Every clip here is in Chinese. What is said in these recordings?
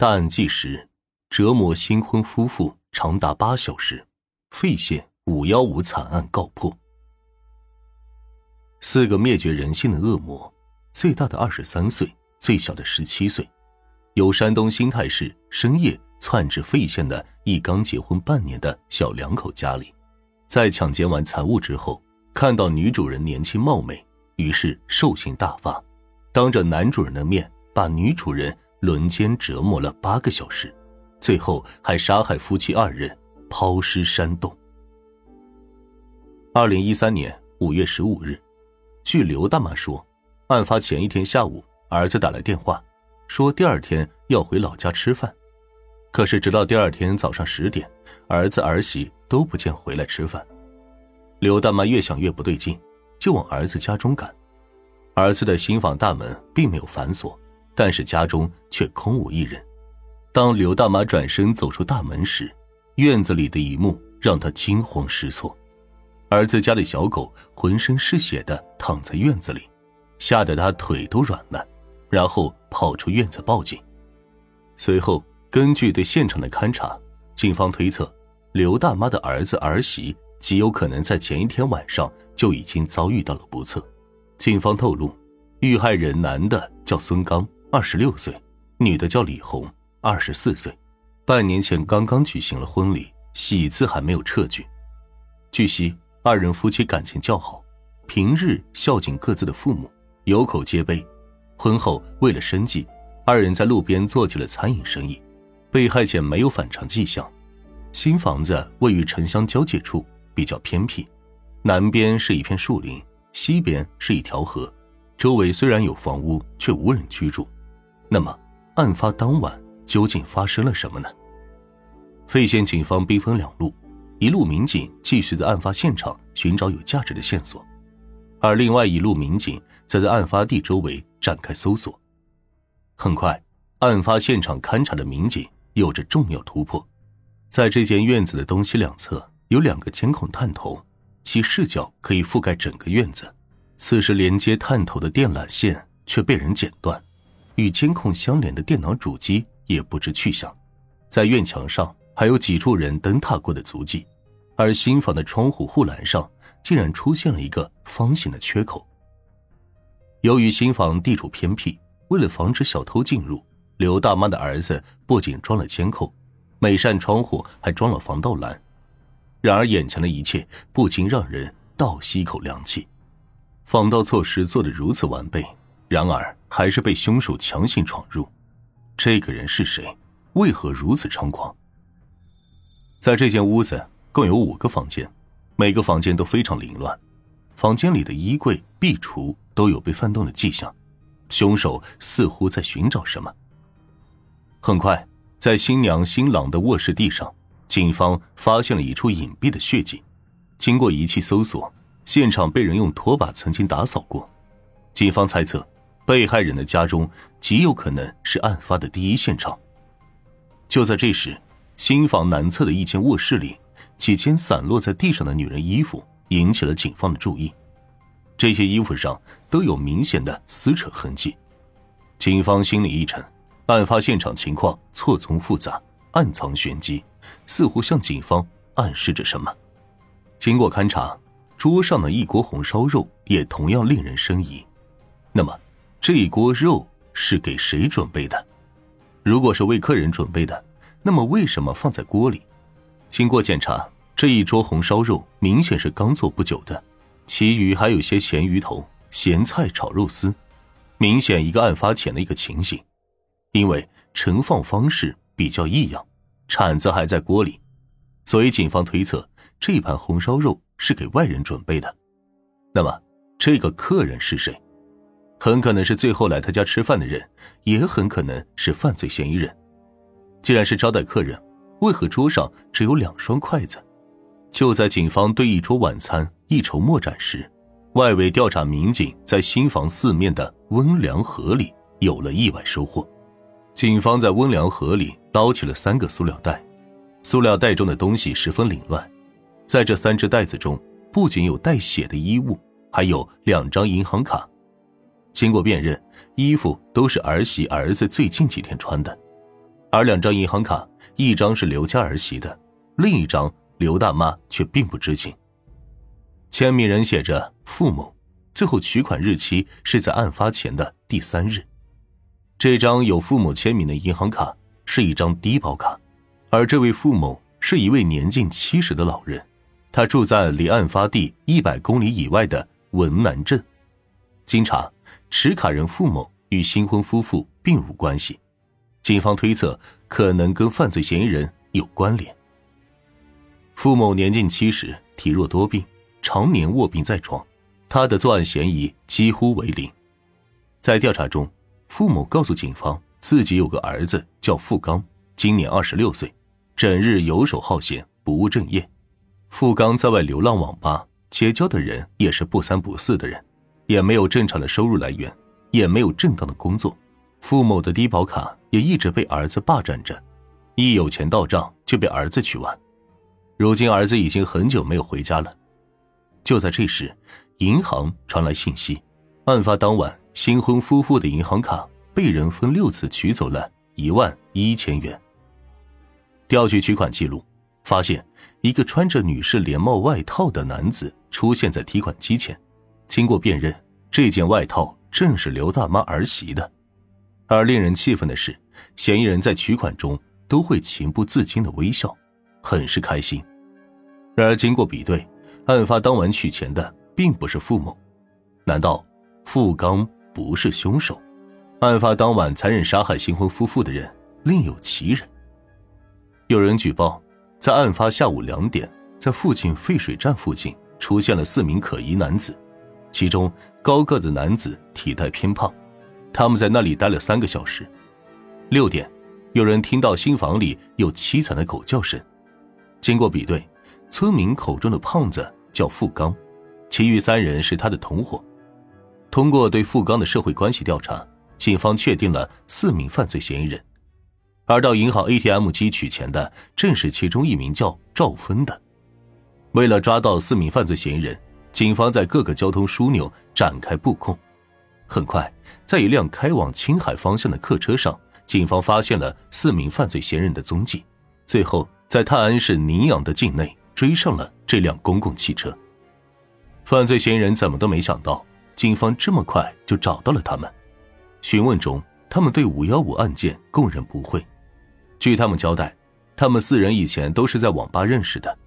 大案纪实：折磨新婚夫妇长达八小时，费县五幺五惨案告破。四个灭绝人性的恶魔，最大的二十三岁，最小的十七岁，由山东新泰市深夜窜至费县的一刚结婚半年的小两口家里，在抢劫完财物之后，看到女主人年轻貌美，于是兽性大发，当着男主人的面把女主人。轮奸折磨了八个小时，最后还杀害夫妻二人，抛尸山洞。二零一三年五月十五日，据刘大妈说，案发前一天下午，儿子打来电话，说第二天要回老家吃饭。可是直到第二天早上十点，儿子儿媳都不见回来吃饭。刘大妈越想越不对劲，就往儿子家中赶。儿子的新房大门并没有反锁。但是家中却空无一人。当刘大妈转身走出大门时，院子里的一幕让她惊慌失措。儿子家的小狗浑身是血的躺在院子里，吓得她腿都软了，然后跑出院子报警。随后，根据对现场的勘查，警方推测，刘大妈的儿子儿媳极有可能在前一天晚上就已经遭遇到了不测。警方透露，遇害人男的叫孙刚。二十六岁，女的叫李红，二十四岁，半年前刚刚举行了婚礼，喜字还没有撤去。据悉，二人夫妻感情较好，平日孝敬各自的父母，有口皆碑。婚后为了生计，二人在路边做起了餐饮生意。被害前没有反常迹象。新房子位于城乡交界处，比较偏僻，南边是一片树林，西边是一条河，周围虽然有房屋，却无人居住。那么，案发当晚究竟发生了什么呢？费县警方兵分两路，一路民警继续在案发现场寻找有价值的线索，而另外一路民警则在案发地周围展开搜索。很快，案发现场勘查的民警有着重要突破，在这间院子的东西两侧有两个监控探头，其视角可以覆盖整个院子。此时，连接探头的电缆线却被人剪断。与监控相连的电脑主机也不知去向，在院墙上还有几处人蹬踏过的足迹，而新房的窗户护栏上竟然出现了一个方形的缺口。由于新房地处偏僻，为了防止小偷进入，刘大妈的儿子不仅装了监控，每扇窗户还装了防盗栏。然而，眼前的一切不禁让人倒吸一口凉气，防盗措施做得如此完备。然而，还是被凶手强行闯入。这个人是谁？为何如此猖狂？在这间屋子共有五个房间，每个房间都非常凌乱，房间里的衣柜、壁橱都有被翻动的迹象。凶手似乎在寻找什么。很快，在新娘新郎的卧室地上，警方发现了一处隐蔽的血迹。经过仪器搜索，现场被人用拖把曾经打扫过。警方猜测。被害人的家中极有可能是案发的第一现场。就在这时，新房南侧的一间卧室里，几件散落在地上的女人衣服引起了警方的注意。这些衣服上都有明显的撕扯痕迹。警方心里一沉，案发现场情况错综复杂，暗藏玄机，似乎向警方暗示着什么。经过勘查，桌上的一锅红烧肉也同样令人生疑。那么？这一锅肉是给谁准备的？如果是为客人准备的，那么为什么放在锅里？经过检查，这一桌红烧肉明显是刚做不久的，其余还有些咸鱼头、咸菜炒肉丝，明显一个案发前的一个情形。因为盛放方式比较异样，铲子还在锅里，所以警方推测这盘红烧肉是给外人准备的。那么，这个客人是谁？很可能是最后来他家吃饭的人，也很可能是犯罪嫌疑人。既然是招待客人，为何桌上只有两双筷子？就在警方对一桌晚餐一筹莫展时，外围调查民警在新房四面的温凉盒里有了意外收获。警方在温凉盒里捞起了三个塑料袋，塑料袋中的东西十分凌乱。在这三只袋子中，不仅有带血的衣物，还有两张银行卡。经过辨认，衣服都是儿媳儿子最近几天穿的。而两张银行卡，一张是刘家儿媳的，另一张刘大妈却并不知情。签名人写着付某，最后取款日期是在案发前的第三日。这张有父母签名的银行卡是一张低保卡，而这位付某是一位年近七十的老人，他住在离案发地一百公里以外的文南镇。经查，持卡人付某与新婚夫妇并无关系，警方推测可能跟犯罪嫌疑人有关联。付某年近七十，体弱多病，常年卧病在床，他的作案嫌疑几乎为零。在调查中。付某告诉警方，自己有个儿子叫付刚，今年二十六岁，整日游手好闲，不务正业。付刚在外流浪网吧，结交的人也是不三不四的人，也没有正常的收入来源，也没有正当的工作。付某的低保卡也一直被儿子霸占着，一有钱到账就被儿子取完。如今儿子已经很久没有回家了。就在这时，银行传来信息，案发当晚。新婚夫妇的银行卡被人分六次取走了一万一千元。调取取款记录，发现一个穿着女士连帽外套的男子出现在提款机前。经过辨认，这件外套正是刘大妈儿媳的。而令人气愤的是，嫌疑人在取款中都会情不自禁的微笑，很是开心。然而经过比对，案发当晚取钱的并不是付某，难道付刚？不是凶手，案发当晚残忍杀害新婚夫妇的人另有其人。有人举报，在案发下午两点，在附近废水站附近出现了四名可疑男子，其中高个子男子体态偏胖，他们在那里待了三个小时。六点，有人听到新房里有凄惨的狗叫声，经过比对，村民口中的胖子叫付刚，其余三人是他的同伙。通过对付刚的社会关系调查，警方确定了四名犯罪嫌疑人，而到银行 ATM 机取钱的正是其中一名叫赵芬的。为了抓到四名犯罪嫌疑人，警方在各个交通枢纽展开布控。很快，在一辆开往青海方向的客车上，警方发现了四名犯罪嫌疑人的踪迹。最后，在泰安市宁阳的境内追上了这辆公共汽车。犯罪嫌疑人怎么都没想到。警方这么快就找到了他们。询问中，他们对五幺五案件供认不讳。据他们交代，他们四人以前都是在网吧认识的。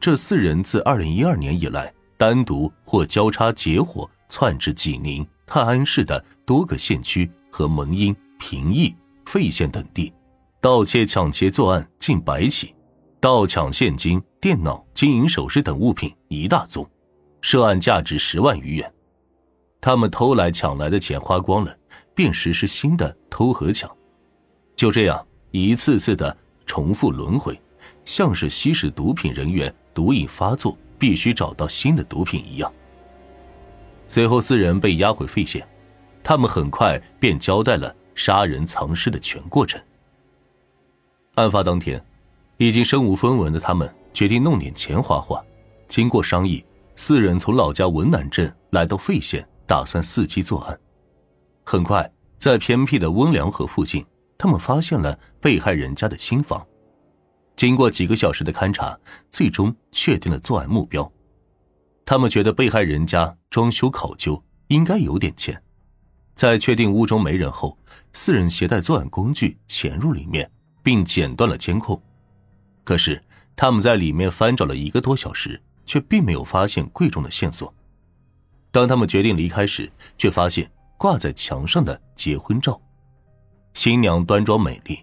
这四人自二零一二年以来，单独或交叉结伙窜至济宁、泰安市的多个县区和蒙阴、平邑、费县等地，盗窃、抢劫作案近百起，盗抢现金、电脑、金银首饰等物品一大宗，涉案价值十万余元。他们偷来抢来的钱花光了，便实施新的偷和抢，就这样一次次的重复轮回，像是吸食毒品人员毒瘾发作必须找到新的毒品一样。随后四人被押回费县，他们很快便交代了杀人藏尸的全过程。案发当天，已经身无分文的他们决定弄点钱花花。经过商议，四人从老家文南镇来到费县。打算伺机作案。很快，在偏僻的温良河附近，他们发现了被害人家的新房。经过几个小时的勘查，最终确定了作案目标。他们觉得被害人家装修考究，应该有点钱。在确定屋中没人后，四人携带作案工具潜入里面，并剪断了监控。可是，他们在里面翻找了一个多小时，却并没有发现贵重的线索。当他们决定离开时，却发现挂在墙上的结婚照，新娘端庄美丽。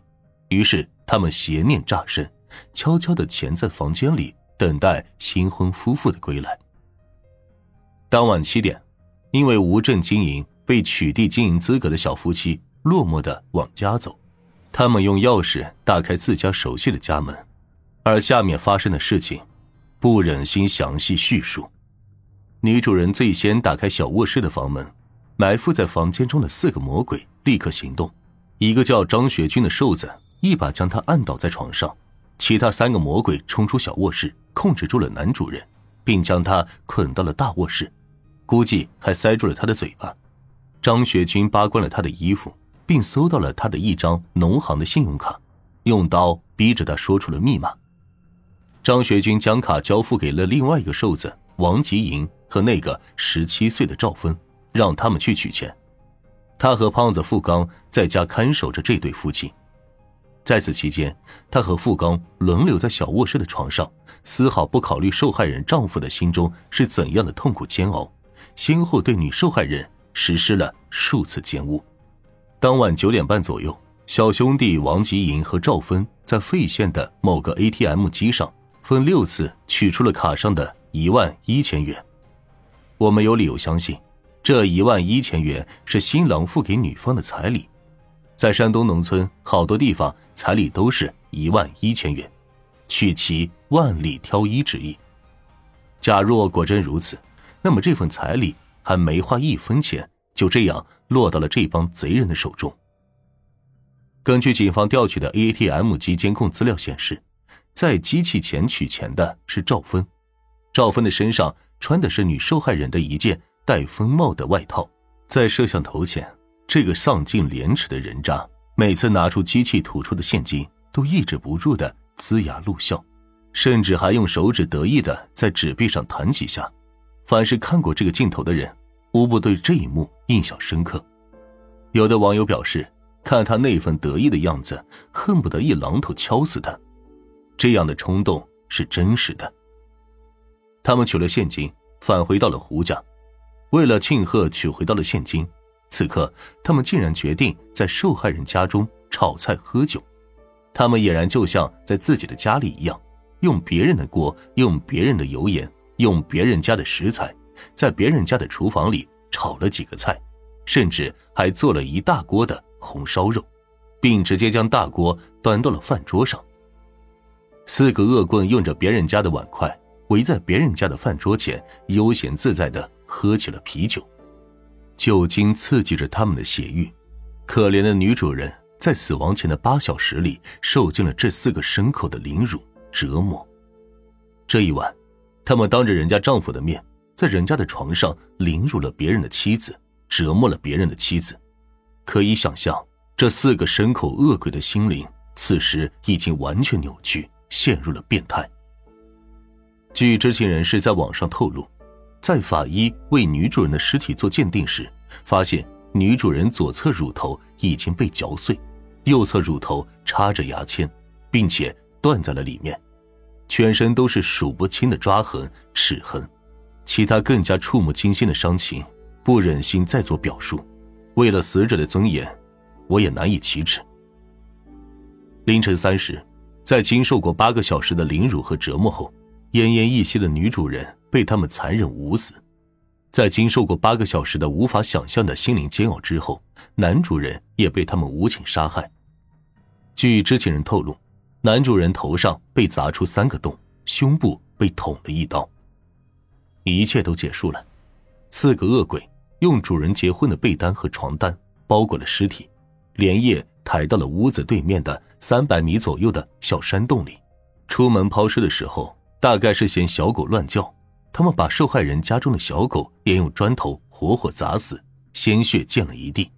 于是他们邪念乍生，悄悄的潜在房间里等待新婚夫妇的归来。当晚七点，因为无证经营被取缔经营资格的小夫妻落寞的往家走，他们用钥匙打开自家熟悉的家门，而下面发生的事情，不忍心详细叙述。女主人最先打开小卧室的房门，埋伏在房间中的四个魔鬼立刻行动。一个叫张学军的瘦子一把将他按倒在床上，其他三个魔鬼冲出小卧室，控制住了男主人，并将他捆到了大卧室，估计还塞住了他的嘴巴。张学军扒光了他的衣服，并搜到了他的一张农行的信用卡，用刀逼着他说出了密码。张学军将卡交付给了另外一个瘦子王吉银和那个十七岁的赵芬，让他们去取钱。他和胖子付刚在家看守着这对夫妻。在此期间，他和付刚轮流在小卧室的床上，丝毫不考虑受害人丈夫的心中是怎样的痛苦煎熬，先后对女受害人实施了数次奸污。当晚九点半左右，小兄弟王吉银和赵芬在费县的某个 ATM 机上。分六次取出了卡上的一万一千元，我们有理由相信，这一万一千元是新郎付给女方的彩礼。在山东农村，好多地方彩礼都是一万一千元，取其万里挑一之意。假若果真如此，那么这份彩礼还没花一分钱，就这样落到了这帮贼人的手中。根据警方调取的 ATM 机监控资料显示。在机器前取钱的是赵芬，赵芬的身上穿的是女受害人的一件带风帽的外套。在摄像头前，这个丧尽廉耻的人渣，每次拿出机器吐出的现金，都抑制不住的龇牙露笑，甚至还用手指得意的在纸币上弹几下。凡是看过这个镜头的人，无不对这一幕印象深刻。有的网友表示，看他那份得意的样子，恨不得一榔头敲死他。这样的冲动是真实的。他们取了现金，返回到了胡家。为了庆贺取回到了现金，此刻他们竟然决定在受害人家中炒菜喝酒。他们俨然就像在自己的家里一样，用别人的锅，用别人的油盐，用别人家的食材，在别人家的厨房里炒了几个菜，甚至还做了一大锅的红烧肉，并直接将大锅端到了饭桌上。四个恶棍用着别人家的碗筷，围在别人家的饭桌前，悠闲自在的喝起了啤酒。酒精刺激着他们的血欲。可怜的女主人在死亡前的八小时里，受尽了这四个牲口的凌辱折磨。这一晚，他们当着人家丈夫的面，在人家的床上凌辱了别人的妻子，折磨了别人的妻子。可以想象，这四个牲口恶鬼的心灵，此时已经完全扭曲。陷入了变态。据知情人士在网上透露，在法医为女主人的尸体做鉴定时，发现女主人左侧乳头已经被嚼碎，右侧乳头插着牙签，并且断在了里面，全身都是数不清的抓痕、齿痕，其他更加触目惊心的伤情，不忍心再做表述。为了死者的尊严，我也难以启齿。凌晨三时。在经受过八个小时的凌辱和折磨后，奄奄一息的女主人被他们残忍捂死。在经受过八个小时的无法想象的心灵煎熬之后，男主人也被他们无情杀害。据知情人透露，男主人头上被砸出三个洞，胸部被捅了一刀。一切都结束了，四个恶鬼用主人结婚的被单和床单包裹了尸体，连夜。抬到了屋子对面的三百米左右的小山洞里。出门抛尸的时候，大概是嫌小狗乱叫，他们把受害人家中的小狗也用砖头活活砸死，鲜血溅了一地。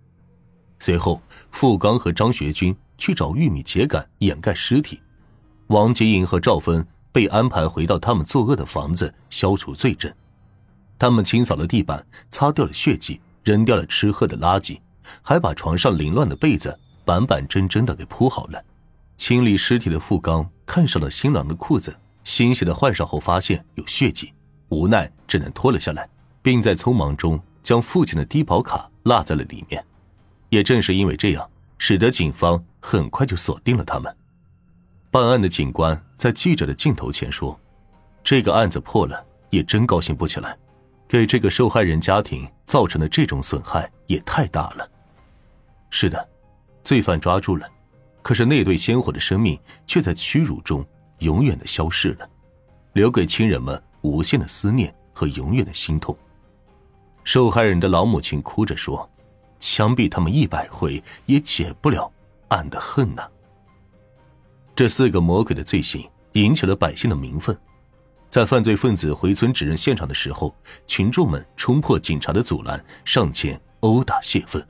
随后，付刚和张学军去找玉米秸秆掩盖尸体，王吉银和赵芬被安排回到他们作恶的房子消除罪证。他们清扫了地板，擦掉了血迹，扔掉了吃喝的垃圾，还把床上凌乱的被子。板板正正的给铺好了。清理尸体的付刚看上了新郎的裤子，欣喜的换上后发现有血迹，无奈只能脱了下来，并在匆忙中将父亲的低保卡落在了里面。也正是因为这样，使得警方很快就锁定了他们。办案的警官在记者的镜头前说：“这个案子破了，也真高兴不起来，给这个受害人家庭造成的这种损害也太大了。”是的。罪犯抓住了，可是那对鲜活的生命却在屈辱中永远的消逝了，留给亲人们无限的思念和永远的心痛。受害人的老母亲哭着说：“枪毙他们一百回，也解不了俺的恨呐。”这四个魔鬼的罪行引起了百姓的民愤，在犯罪分子回村指认现场的时候，群众们冲破警察的阻拦，上前殴打泄愤。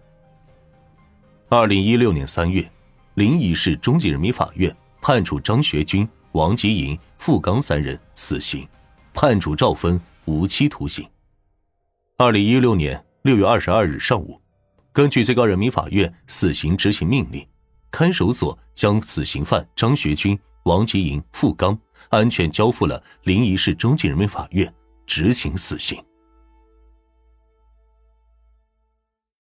二零一六年三月，临沂市中级人民法院判处张学军、王吉银、付刚三人死刑，判处赵芬无期徒刑。二零一六年六月二十二日上午，根据最高人民法院死刑执行命令，看守所将死刑犯张学军、王吉银、付刚安全交付了临沂市中级人民法院执行死刑。